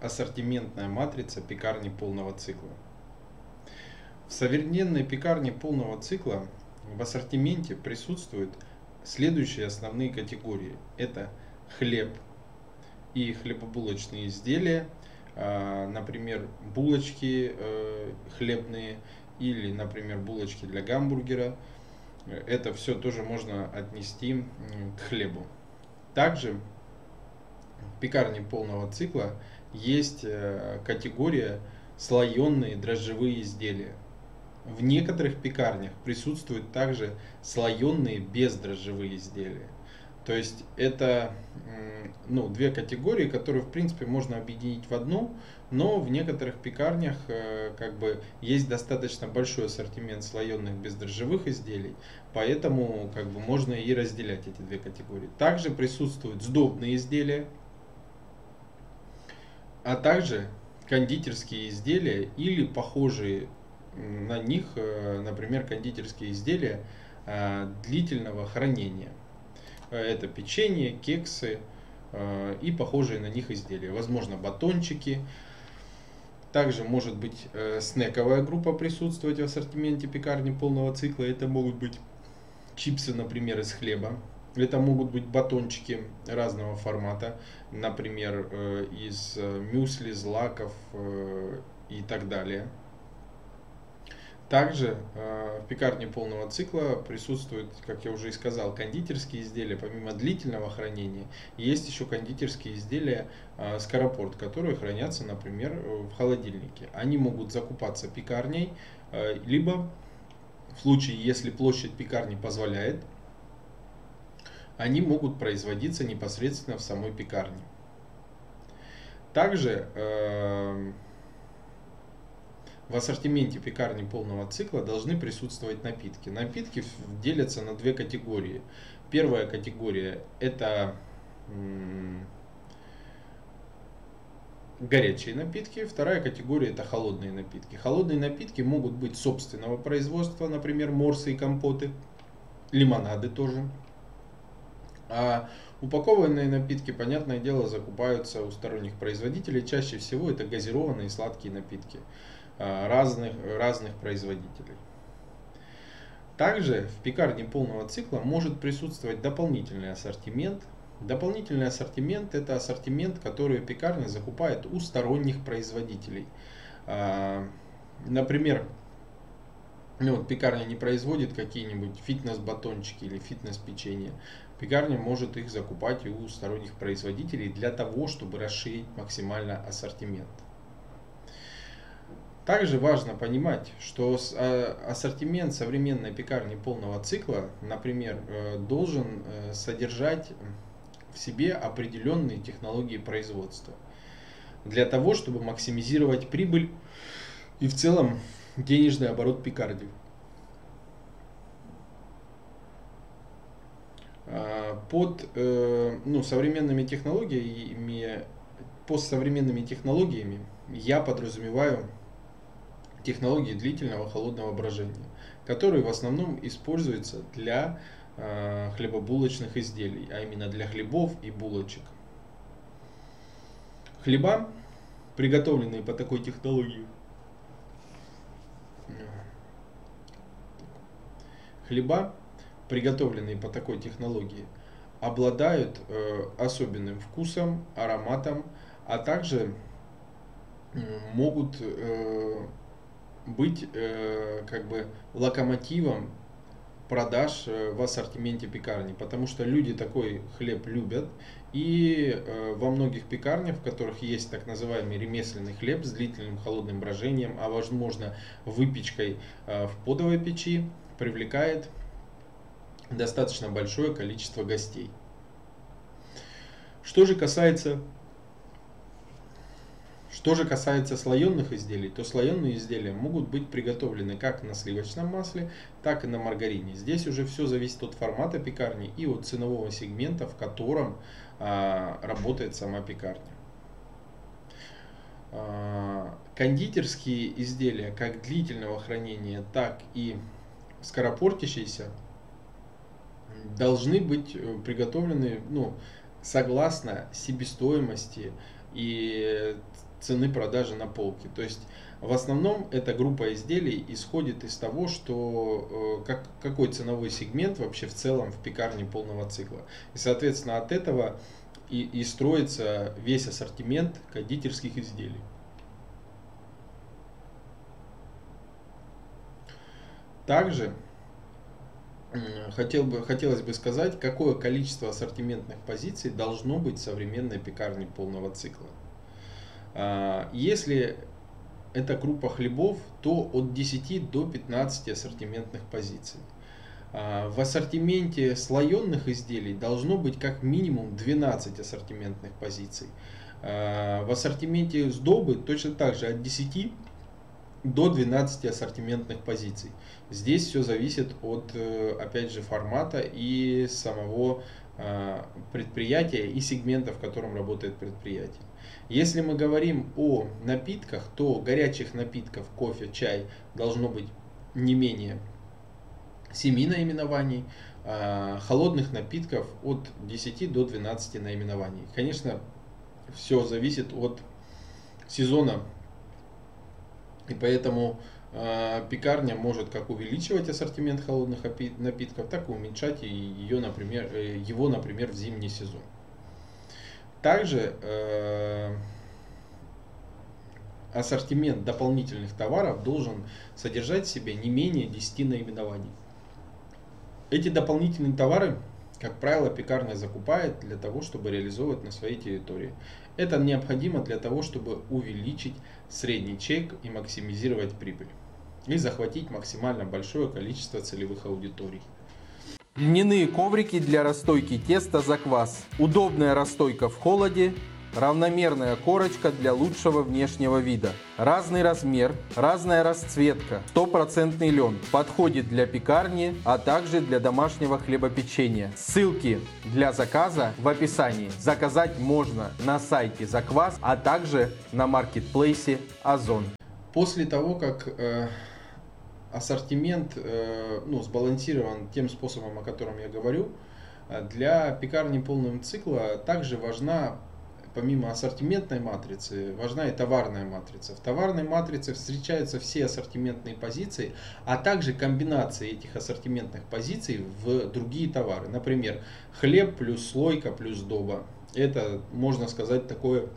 ассортиментная матрица пекарни полного цикла. В современной пекарне полного цикла в ассортименте присутствуют следующие основные категории. Это хлеб и хлебобулочные изделия, а, например, булочки э, хлебные или, например, булочки для гамбургера. Это все тоже можно отнести к хлебу. Также пекарне полного цикла есть э, категория слоеные дрожжевые изделия. В некоторых пекарнях присутствуют также слоеные бездрожжевые изделия. То есть это ну, две категории, которые в принципе можно объединить в одну, но в некоторых пекарнях э, как бы есть достаточно большой ассортимент слоеных бездрожжевых изделий, поэтому как бы можно и разделять эти две категории. Также присутствуют сдобные изделия, а также кондитерские изделия или похожие на них, э, например, кондитерские изделия э, длительного хранения. Это печенье, кексы э, и похожие на них изделия. Возможно, батончики. Также может быть снековая группа присутствовать в ассортименте пекарни полного цикла. Это могут быть чипсы, например, из хлеба. Это могут быть батончики разного формата, например, из мюсли, злаков и так далее. Также э, в пекарне полного цикла присутствуют, как я уже и сказал, кондитерские изделия. Помимо длительного хранения, есть еще кондитерские изделия э, скоропорт, которые хранятся, например, в холодильнике. Они могут закупаться пекарней, э, либо в случае, если площадь пекарни позволяет, они могут производиться непосредственно в самой пекарне. Также э, в ассортименте пекарни полного цикла должны присутствовать напитки. Напитки делятся на две категории. Первая категория это горячие напитки, вторая категория это холодные напитки. Холодные напитки могут быть собственного производства, например, морсы и компоты, лимонады тоже. А упакованные напитки, понятное дело, закупаются у сторонних производителей. Чаще всего это газированные сладкие напитки. Э, разных, разных производителей. Также в пекарне полного цикла может присутствовать дополнительный ассортимент. Дополнительный ассортимент это ассортимент, который пекарня закупает у сторонних производителей. Э, например, ну, вот пекарня не производит какие-нибудь фитнес-батончики или фитнес-печенье. Пекарня может их закупать у сторонних производителей для того, чтобы расширить максимально ассортимент. Также важно понимать, что а, ассортимент современной пекарни полного цикла, например, э, должен э, содержать в себе определенные технологии производства для того, чтобы максимизировать прибыль и в целом денежный оборот пекарни. А, под э, ну, современными технологиями, под современными технологиями я подразумеваю технологии длительного холодного брожения, которые в основном используются для э, хлебобулочных изделий, а именно для хлебов и булочек. Хлеба, приготовленные по такой технологии, хлеба, приготовленные по такой технологии, обладают э, особенным вкусом, ароматом, а также могут э, быть э, как бы локомотивом продаж в ассортименте пекарни, потому что люди такой хлеб любят, и во многих пекарнях, в которых есть так называемый ремесленный хлеб с длительным холодным брожением, а возможно выпечкой в подовой печи, привлекает достаточно большое количество гостей. Что же касается что же касается слоеных изделий, то слоеные изделия могут быть приготовлены как на сливочном масле, так и на маргарине. Здесь уже все зависит от формата пекарни и от ценового сегмента, в котором а, работает сама пекарня. А, кондитерские изделия как длительного хранения, так и скоропортящиеся должны быть э, приготовлены ну, согласно себестоимости и цены продажи на полке. То есть в основном эта группа изделий исходит из того, что как, какой ценовой сегмент вообще в целом в пекарне полного цикла. И соответственно от этого и, и строится весь ассортимент кондитерских изделий. Также хотел бы, хотелось бы сказать, какое количество ассортиментных позиций должно быть в современной пекарне полного цикла. А, если это группа хлебов, то от 10 до 15 ассортиментных позиций. А, в ассортименте слоенных изделий должно быть как минимум 12 ассортиментных позиций. А, в ассортименте сдобы точно так же от 10 до 12 ассортиментных позиций. Здесь все зависит от, э, опять же, формата и самого а, предприятия и сегмента, в котором работает предприятие. Если мы говорим о напитках, то горячих напитков, кофе, чай должно быть не менее 7 наименований, а, холодных напитков от 10 до 12 наименований. Конечно, все зависит от сезона, и поэтому э, пекарня может как увеличивать ассортимент холодных напитков, так и уменьшать ее, например, э, его, например, в зимний сезон. Также э, ассортимент дополнительных товаров должен содержать в себе не менее 10 наименований. Эти дополнительные товары, как правило, пекарня закупает для того, чтобы реализовывать на своей территории. Это необходимо для того, чтобы увеличить средний чек и максимизировать прибыль. И захватить максимально большое количество целевых аудиторий. Льняные коврики для расстойки теста за квас. Удобная расстойка в холоде Равномерная корочка для лучшего внешнего вида. Разный размер, разная расцветка. Стопроцентный лен. Подходит для пекарни, а также для домашнего хлебопечения. Ссылки для заказа в описании. Заказать можно на сайте Заквас, а также на маркетплейсе Озон. После того, как э, ассортимент э, ну, сбалансирован тем способом, о котором я говорю, э, для пекарни полного цикла также важна помимо ассортиментной матрицы, важна и товарная матрица. В товарной матрице встречаются все ассортиментные позиции, а также комбинации этих ассортиментных позиций в другие товары. Например, хлеб плюс слойка плюс доба. Это, можно сказать, такое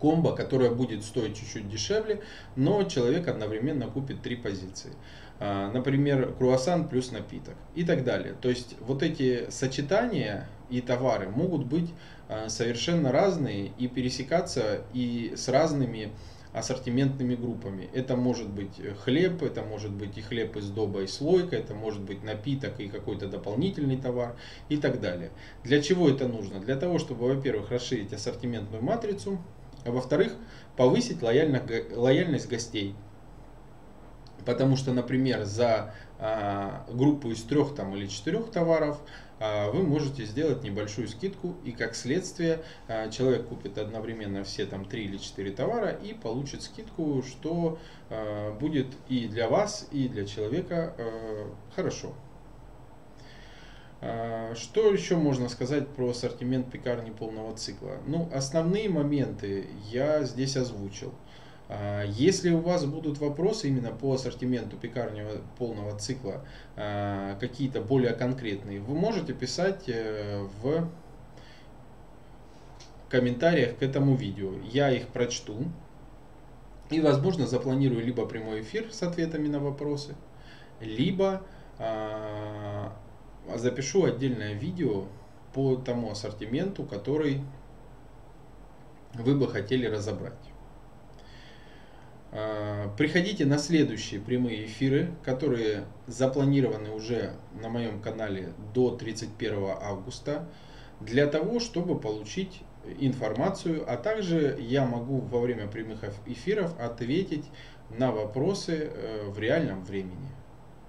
комбо, которое будет стоить чуть-чуть дешевле, но человек одновременно купит три позиции. А, например, круассан плюс напиток и так далее. То есть вот эти сочетания и товары могут быть а, совершенно разные и пересекаться и с разными ассортиментными группами. Это может быть хлеб, это может быть и хлеб из доба и слойка, это может быть напиток и какой-то дополнительный товар и так далее. Для чего это нужно? Для того, чтобы, во-первых, расширить ассортиментную матрицу, а во-вторых, повысить лояльность гостей. Потому что, например, за группу из трех там, или четырех товаров а, вы можете сделать небольшую скидку и как следствие а, человек купит одновременно все там три или четыре товара и получит скидку, что а, будет и для вас, и для человека хорошо. Что еще можно сказать про ассортимент пекарни полного цикла? Ну, основные моменты я здесь озвучил. А, если у вас будут вопросы именно по ассортименту пекарни полного цикла, а, какие-то более конкретные, вы можете писать э, в комментариях к этому видео. Я их прочту и, возможно, запланирую либо прямой эфир с ответами на вопросы, либо а, запишу отдельное видео по тому ассортименту, который вы бы хотели разобрать. А, приходите на следующие прямые эфиры, которые запланированы уже на моем канале до 31 августа, для того, чтобы получить информацию, а также я могу во время прямых эфиров ответить на вопросы э, в реальном времени.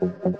thank you